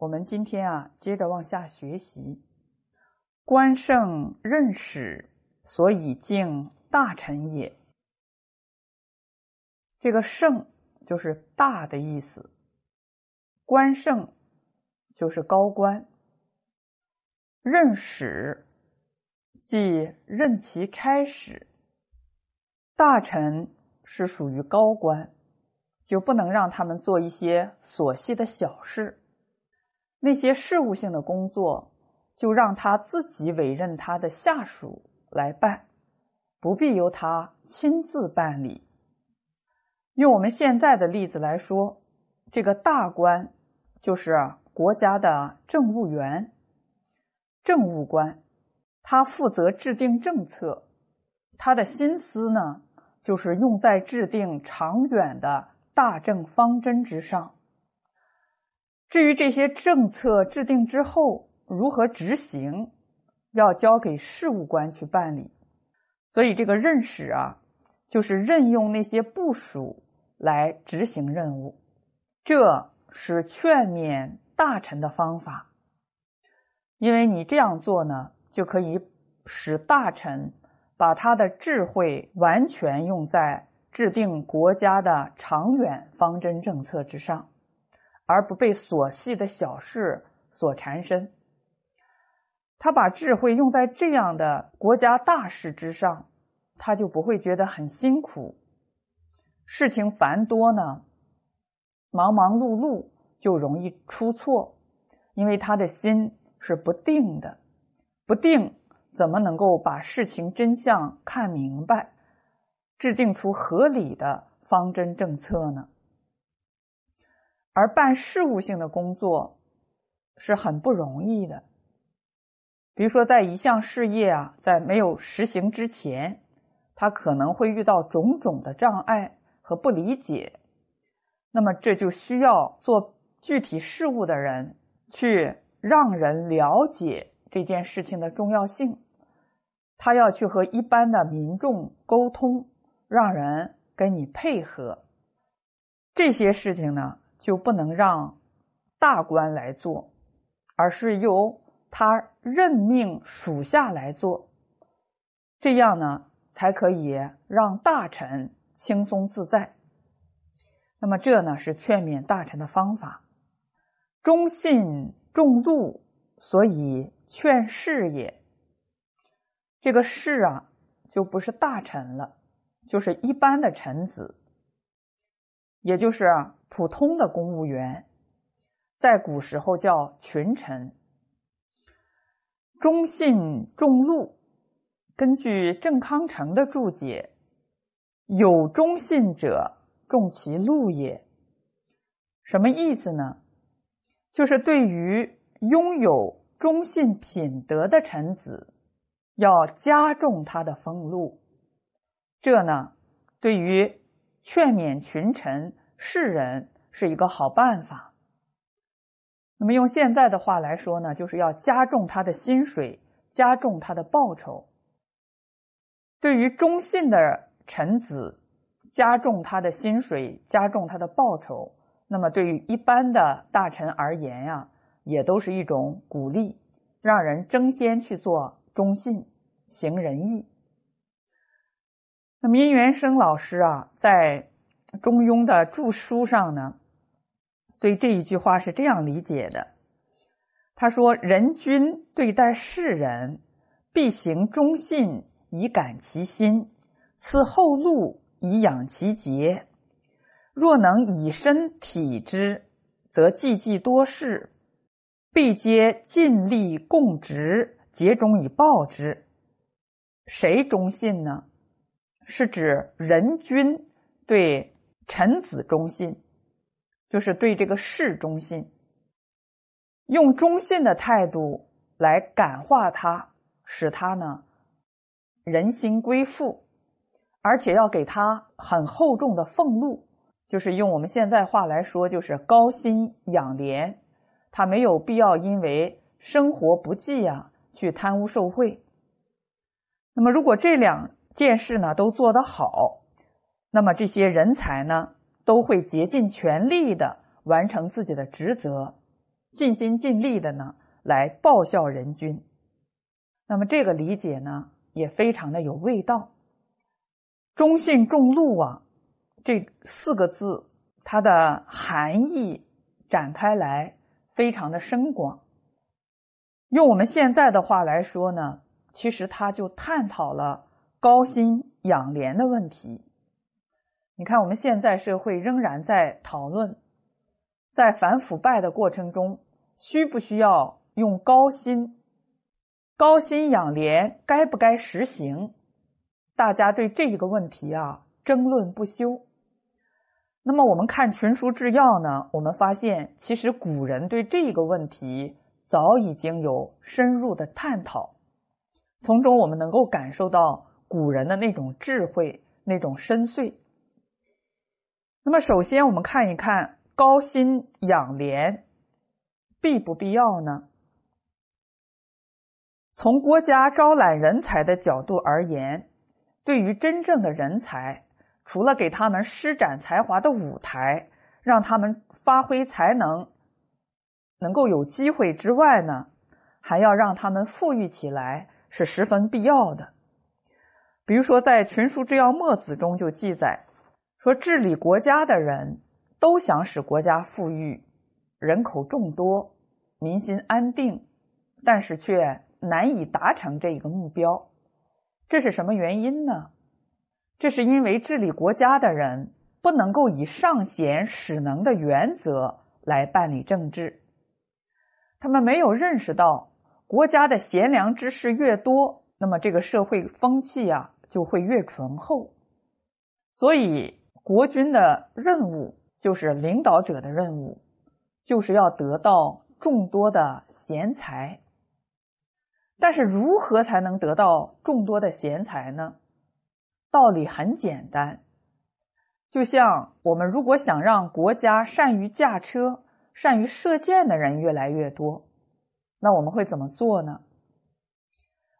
我们今天啊，接着往下学习。官圣任使，所以敬大臣也。这个“圣”就是大的意思，官圣就是高官，任使即任其差使。大臣是属于高官，就不能让他们做一些琐细的小事。那些事务性的工作，就让他自己委任他的下属来办，不必由他亲自办理。用我们现在的例子来说，这个大官就是国家的政务员、政务官，他负责制定政策，他的心思呢，就是用在制定长远的大政方针之上。至于这些政策制定之后如何执行，要交给事务官去办理。所以这个任使啊，就是任用那些部属来执行任务，这是劝勉大臣的方法。因为你这样做呢，就可以使大臣把他的智慧完全用在制定国家的长远方针政策之上。而不被琐细的小事所缠身，他把智慧用在这样的国家大事之上，他就不会觉得很辛苦。事情繁多呢，忙忙碌碌就容易出错，因为他的心是不定的，不定怎么能够把事情真相看明白，制定出合理的方针政策呢？而办事务性的工作是很不容易的。比如说，在一项事业啊，在没有实行之前，他可能会遇到种种的障碍和不理解。那么，这就需要做具体事务的人去让人了解这件事情的重要性。他要去和一般的民众沟通，让人跟你配合。这些事情呢？就不能让大官来做，而是由他任命属下来做，这样呢才可以让大臣轻松自在。那么这呢是劝勉大臣的方法。忠信重禄，所以劝士也。这个士啊，就不是大臣了，就是一般的臣子，也就是。普通的公务员，在古时候叫群臣。忠信重禄，根据郑康成的注解，有忠信者，重其禄也。什么意思呢？就是对于拥有忠信品德的臣子，要加重他的俸禄。这呢，对于劝勉群臣。世人是一个好办法。那么用现在的话来说呢，就是要加重他的薪水，加重他的报酬。对于忠信的臣子，加重他的薪水，加重他的报酬。那么对于一般的大臣而言呀，也都是一种鼓励，让人争先去做忠信，行仁义。那么殷元生老师啊，在。中庸的著书上呢，对这一句话是这样理解的：他说，人君对待世人，必行忠信，以感其心；赐后路，以养其节。若能以身体之，则济济多事，必皆尽力共职，竭忠以报之。谁忠信呢？是指人君对。臣子忠信，就是对这个事忠信，用忠信的态度来感化他，使他呢人心归附，而且要给他很厚重的俸禄，就是用我们现在话来说，就是高薪养廉，他没有必要因为生活不济呀去贪污受贿。那么，如果这两件事呢都做得好。那么这些人才呢，都会竭尽全力的完成自己的职责，尽心尽力的呢来报效人君。那么这个理解呢也非常的有味道。忠信重禄啊，这四个字它的含义展开来非常的深广。用我们现在的话来说呢，其实它就探讨了高薪养廉的问题。你看，我们现在社会仍然在讨论，在反腐败的过程中，需不需要用高薪？高薪养廉该不该实行？大家对这一个问题啊争论不休。那么，我们看《群书治要》呢，我们发现其实古人对这个问题。早已经有深入的探讨，从中我们能够感受到古人的那种智慧、那种深邃。那么，首先我们看一看高薪养廉必不必要呢？从国家招揽人才的角度而言，对于真正的人才，除了给他们施展才华的舞台，让他们发挥才能。能够有机会之外呢，还要让他们富裕起来是十分必要的。比如说，在《群书治要墨子》中就记载说，治理国家的人都想使国家富裕，人口众多，民心安定，但是却难以达成这一个目标。这是什么原因呢？这是因为治理国家的人不能够以上贤使能的原则来办理政治。他们没有认识到，国家的贤良之士越多，那么这个社会风气啊就会越醇厚。所以，国君的任务就是领导者的任务，就是要得到众多的贤才。但是，如何才能得到众多的贤才呢？道理很简单，就像我们如果想让国家善于驾车。善于射箭的人越来越多，那我们会怎么做呢？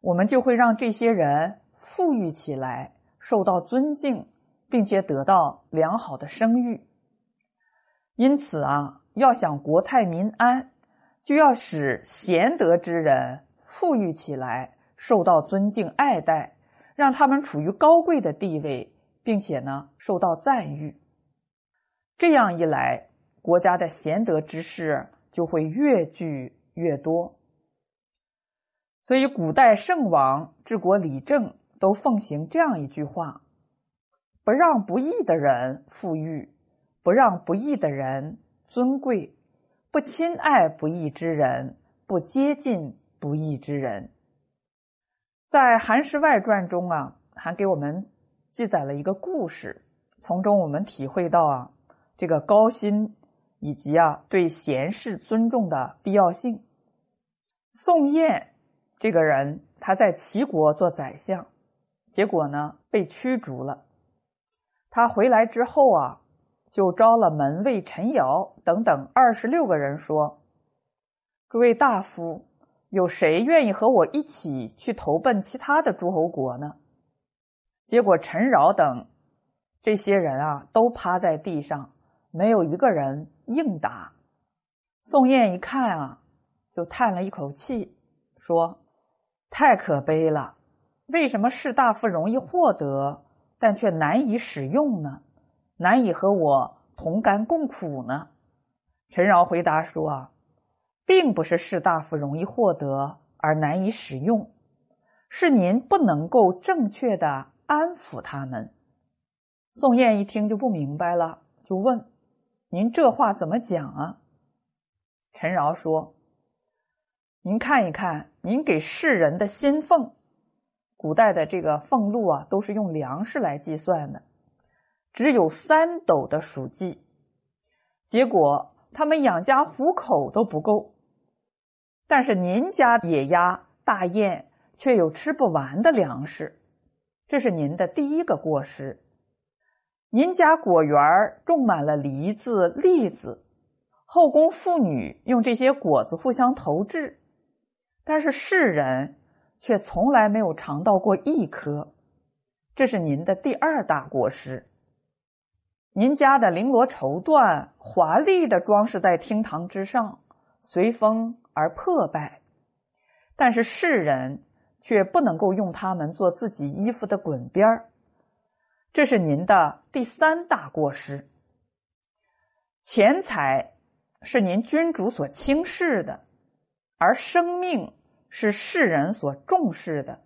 我们就会让这些人富裕起来，受到尊敬，并且得到良好的声誉。因此啊，要想国泰民安，就要使贤德之人富裕起来，受到尊敬爱戴，让他们处于高贵的地位，并且呢受到赞誉。这样一来。国家的贤德之士就会越聚越多，所以古代圣王治国理政都奉行这样一句话：不让不义的人富裕，不让不义的人尊贵，不亲爱不义之人，不接近不义之人。在《韩诗外传》中啊，还给我们记载了一个故事，从中我们体会到啊，这个高薪。以及啊，对贤士尊重的必要性。宋晏这个人，他在齐国做宰相，结果呢被驱逐了。他回来之后啊，就招了门卫陈瑶等等二十六个人，说：“诸位大夫，有谁愿意和我一起去投奔其他的诸侯国呢？”结果陈饶等这些人啊，都趴在地上。没有一个人应答。宋晏一看啊，就叹了一口气，说：“太可悲了！为什么士大夫容易获得，但却难以使用呢？难以和我同甘共苦呢？”陈饶回答说：“啊，并不是士大夫容易获得而难以使用，是您不能够正确的安抚他们。”宋晏一听就不明白了，就问。您这话怎么讲啊？陈饶说：“您看一看，您给世人的薪俸，古代的这个俸禄啊，都是用粮食来计算的，只有三斗的黍稷，结果他们养家糊口都不够。但是您家野鸭、大雁却有吃不完的粮食，这是您的第一个过失。”您家果园种满了梨子、栗子，后宫妇女用这些果子互相投掷，但是世人却从来没有尝到过一颗，这是您的第二大过失。您家的绫罗绸缎华丽的装饰在厅堂之上，随风而破败，但是世人却不能够用它们做自己衣服的滚边儿，这是您的第三大过失。钱财是您君主所轻视的，而生命是世人所重视的。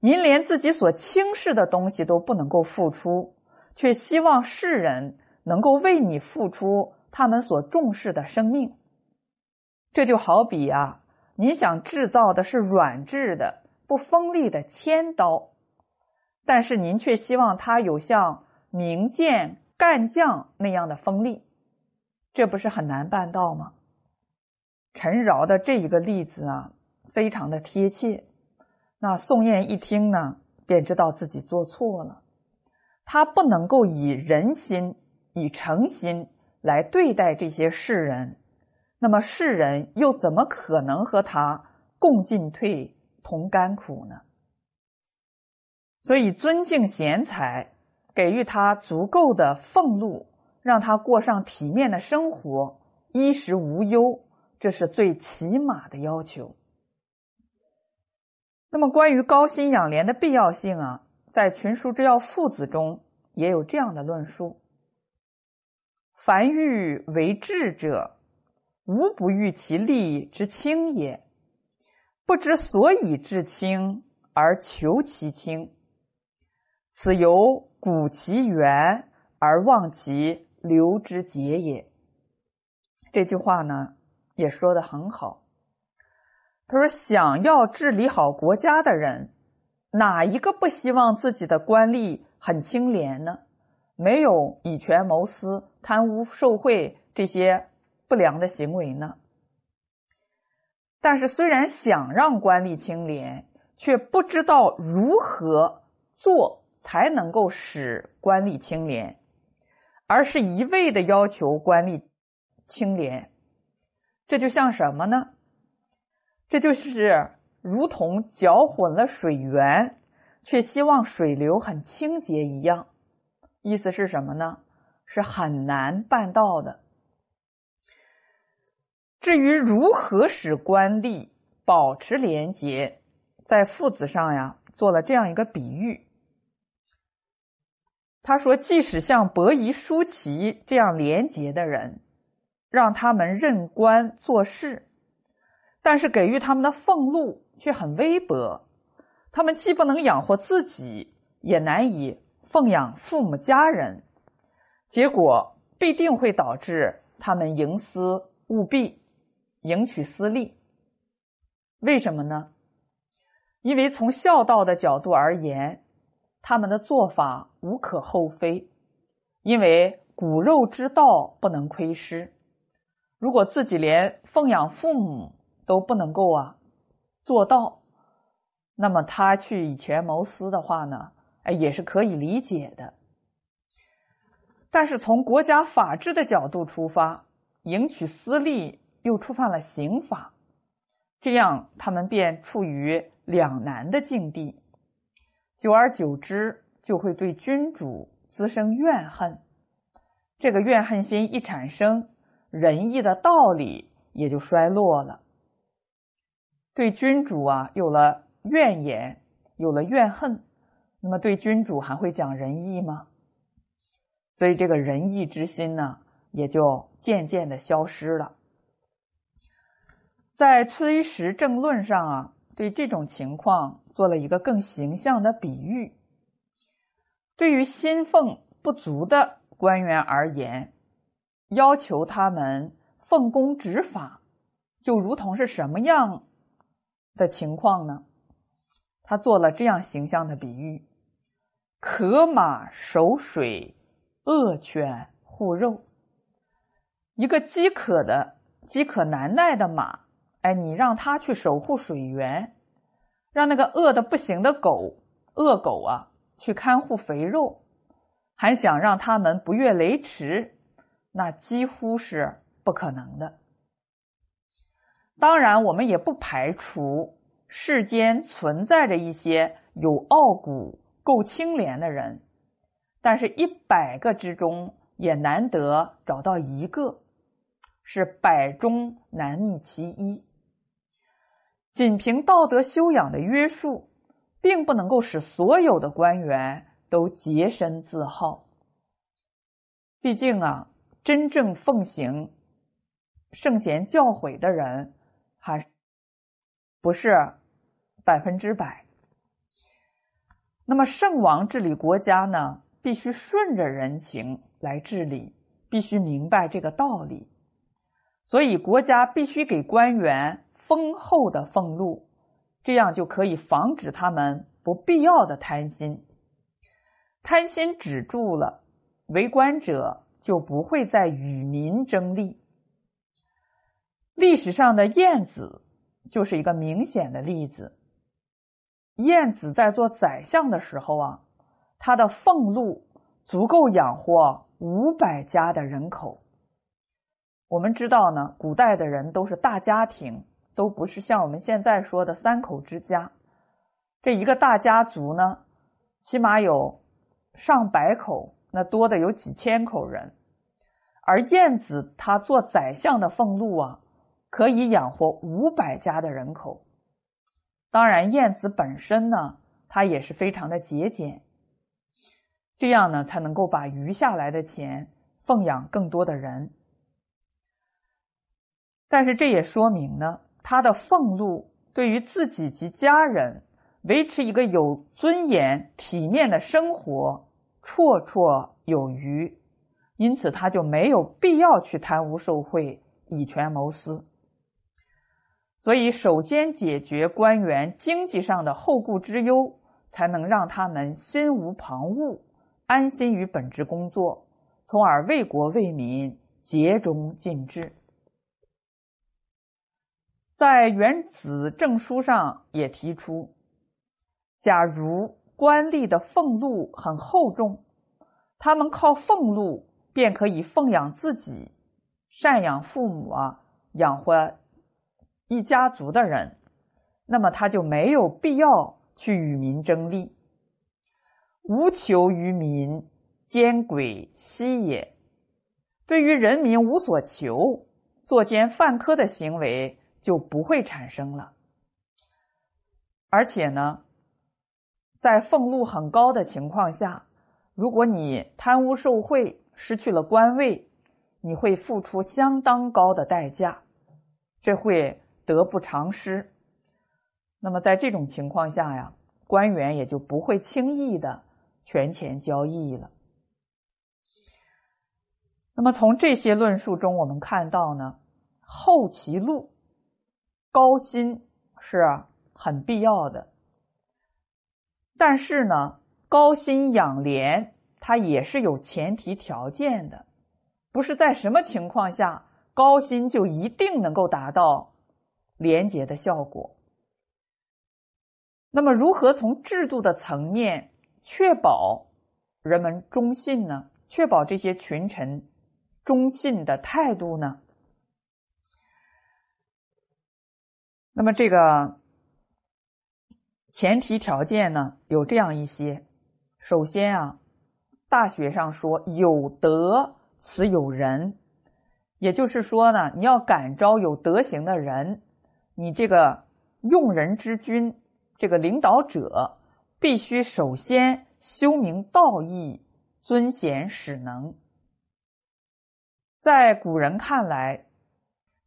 您连自己所轻视的东西都不能够付出，却希望世人能够为你付出他们所重视的生命。这就好比啊，你想制造的是软质的、不锋利的铅刀，但是您却希望它有像明剑、干将那样的锋利，这不是很难办到吗？陈饶的这一个例子啊，非常的贴切。那宋燕一听呢，便知道自己做错了。他不能够以人心、以诚心来对待这些世人，那么世人又怎么可能和他共进退、同甘苦呢？所以，尊敬贤才，给予他足够的俸禄，让他过上体面的生活，衣食无忧，这是最起码的要求。那么，关于高薪养廉的必要性啊，在《群书之要父子》中也有这样的论述：凡欲为智者，无不欲其利之轻也，不知所以至轻而求其轻，此由古其源而忘其流之节也。这句话呢，也说的很好。他说：“想要治理好国家的人，哪一个不希望自己的官吏很清廉呢？没有以权谋私、贪污受贿这些不良的行为呢？但是，虽然想让官吏清廉，却不知道如何做才能够使官吏清廉，而是一味的要求官吏清廉，这就像什么呢？”这就是如同搅混了水源，却希望水流很清洁一样，意思是什么呢？是很难办到的。至于如何使官吏保持廉洁，在父子上呀做了这样一个比喻。他说：“即使像伯夷、叔齐这样廉洁的人，让他们任官做事。”但是给予他们的俸禄却很微薄，他们既不能养活自己，也难以奉养父母家人，结果必定会导致他们营私务弊，赢取私利。为什么呢？因为从孝道的角度而言，他们的做法无可厚非，因为骨肉之道不能亏失。如果自己连奉养父母，都不能够啊做到，那么他去以权谋私的话呢，哎，也是可以理解的。但是从国家法治的角度出发，迎取私利又触犯了刑法，这样他们便处于两难的境地，久而久之就会对君主滋生怨恨。这个怨恨心一产生，仁义的道理也就衰落了。对君主啊有了怨言，有了怨恨，那么对君主还会讲仁义吗？所以这个仁义之心呢，也就渐渐的消失了。在《崔实政论》上啊，对这种情况做了一个更形象的比喻：对于薪俸不足的官员而言，要求他们奉公执法，就如同是什么样？的情况呢？他做了这样形象的比喻：渴马守水，恶犬护肉。一个饥渴的、饥渴难耐的马，哎，你让它去守护水源，让那个饿的不行的狗、恶狗啊去看护肥肉，还想让他们不越雷池，那几乎是不可能的。当然，我们也不排除世间存在着一些有傲骨、够清廉的人，但是，一百个之中也难得找到一个。是百中难觅其一。仅凭道德修养的约束，并不能够使所有的官员都洁身自好。毕竟啊，真正奉行圣贤教诲的人，还不是百分之百。那么，圣王治理国家呢，必须顺着人情来治理，必须明白这个道理。所以，国家必须给官员。丰厚的俸禄，这样就可以防止他们不必要的贪心。贪心止住了，为官者就不会再与民争利。历史上的晏子就是一个明显的例子。晏子在做宰相的时候啊，他的俸禄足够养活五百家的人口。我们知道呢，古代的人都是大家庭。都不是像我们现在说的三口之家，这一个大家族呢，起码有上百口，那多的有几千口人。而晏子他做宰相的俸禄啊，可以养活五百家的人口。当然，晏子本身呢，他也是非常的节俭，这样呢，才能够把余下来的钱奉养更多的人。但是这也说明呢。他的俸禄对于自己及家人维持一个有尊严、体面的生活绰绰有余，因此他就没有必要去贪污受贿、以权谋私。所以，首先解决官员经济上的后顾之忧，才能让他们心无旁骛，安心于本职工作，从而为国为民竭忠尽智。在《原子证书》上也提出，假如官吏的俸禄很厚重，他们靠俸禄便可以奉养自己、赡养父母啊，养活一家族的人，那么他就没有必要去与民争利。无求于民，奸鬼息也。对于人民无所求、作奸犯科的行为。就不会产生了，而且呢，在俸禄很高的情况下，如果你贪污受贿，失去了官位，你会付出相当高的代价，这会得不偿失。那么在这种情况下呀，官员也就不会轻易的权钱交易了。那么从这些论述中，我们看到呢，后其禄。高薪是很必要的，但是呢，高薪养廉它也是有前提条件的，不是在什么情况下高薪就一定能够达到廉洁的效果。那么，如何从制度的层面确保人们忠信呢？确保这些群臣忠信的态度呢？那么这个前提条件呢，有这样一些。首先啊，大学上说有德此有人，也就是说呢，你要感召有德行的人，你这个用人之君，这个领导者，必须首先修明道义，尊贤使能。在古人看来，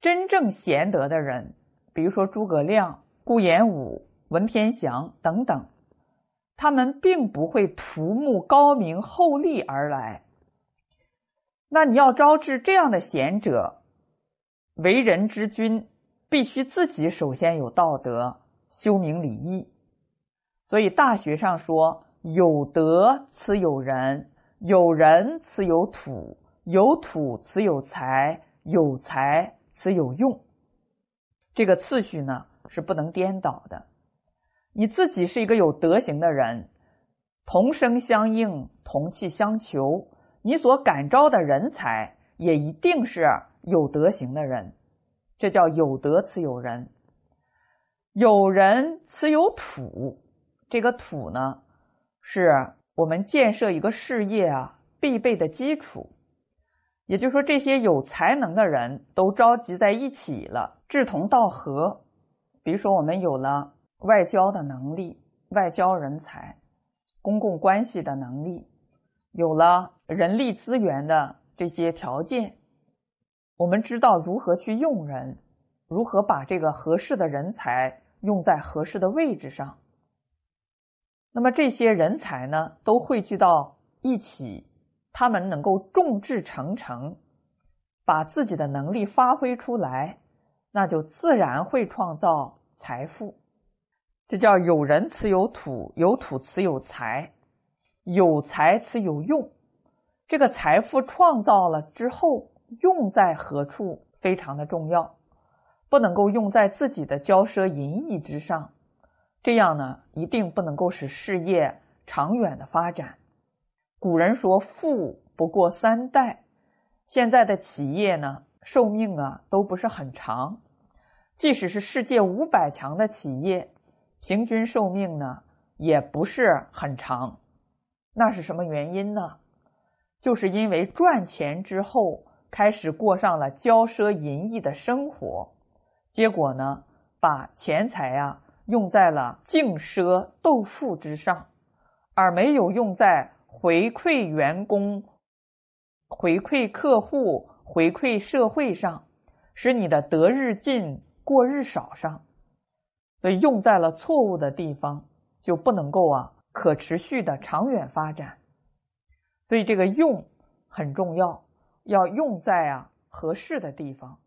真正贤德的人。比如说诸葛亮、顾炎武、文天祥等等，他们并不会图慕高明厚利而来。那你要招致这样的贤者，为人之君，必须自己首先有道德，修明礼义。所以大学上说：“有德此有人，有人此有土，有土此有财，有财此有用。”这个次序呢是不能颠倒的。你自己是一个有德行的人，同声相应，同气相求，你所感召的人才也一定是有德行的人。这叫有德此有人，有人此有土。这个土呢，是我们建设一个事业啊必备的基础。也就是说，这些有才能的人都召集在一起了，志同道合。比如说，我们有了外交的能力、外交人才、公共关系的能力，有了人力资源的这些条件，我们知道如何去用人，如何把这个合适的人才用在合适的位置上。那么这些人才呢，都汇聚到一起，他们能够众志成城，把自己的能力发挥出来。那就自然会创造财富，这叫有人此有土，有土此有财，有财此有用。这个财富创造了之后，用在何处非常的重要，不能够用在自己的骄奢淫逸之上，这样呢，一定不能够使事业长远的发展。古人说“富不过三代”，现在的企业呢，寿命啊都不是很长。即使是世界五百强的企业，平均寿命呢也不是很长。那是什么原因呢？就是因为赚钱之后开始过上了骄奢淫逸的生活，结果呢把钱财啊用在了竞奢斗富之上，而没有用在回馈员工、回馈客户、回馈社会上，使你的得日进。过日少上，所以用在了错误的地方，就不能够啊可持续的长远发展。所以这个用很重要，要用在啊合适的地方。